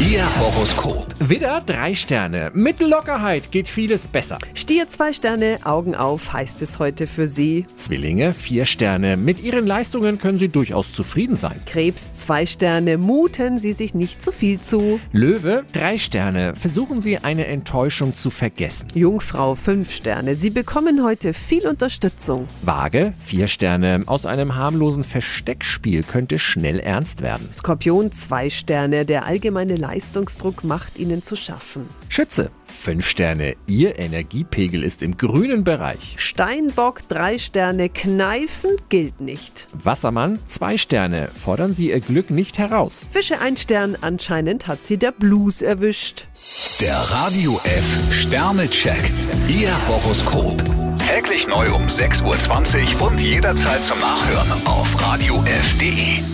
Ihr Horoskop. Widder, drei Sterne. Mit Lockerheit geht vieles besser. Stier zwei Sterne, Augen auf, heißt es heute für Sie. Zwillinge, vier Sterne. Mit ihren Leistungen können Sie durchaus zufrieden sein. Krebs zwei Sterne, muten Sie sich nicht zu viel zu. Löwe, drei Sterne. Versuchen Sie eine Enttäuschung zu vergessen. Jungfrau fünf Sterne, Sie bekommen heute viel Unterstützung. Waage, vier Sterne. Aus einem harmlosen Versteckspiel könnte schnell ernst werden. Skorpion zwei Sterne, der allgemeine Leistungsdruck macht Ihnen zu schaffen. Schütze, fünf Sterne. Ihr Energiepegel ist im grünen Bereich. Steinbock drei Sterne, kneifen gilt nicht. Wassermann, zwei Sterne. Fordern Sie Ihr Glück nicht heraus. Fische ein Stern, anscheinend hat Sie der Blues erwischt. Der Radio F Sternecheck. Ihr Horoskop. Täglich neu um 6.20 Uhr und jederzeit zum Nachhören auf radiof.de.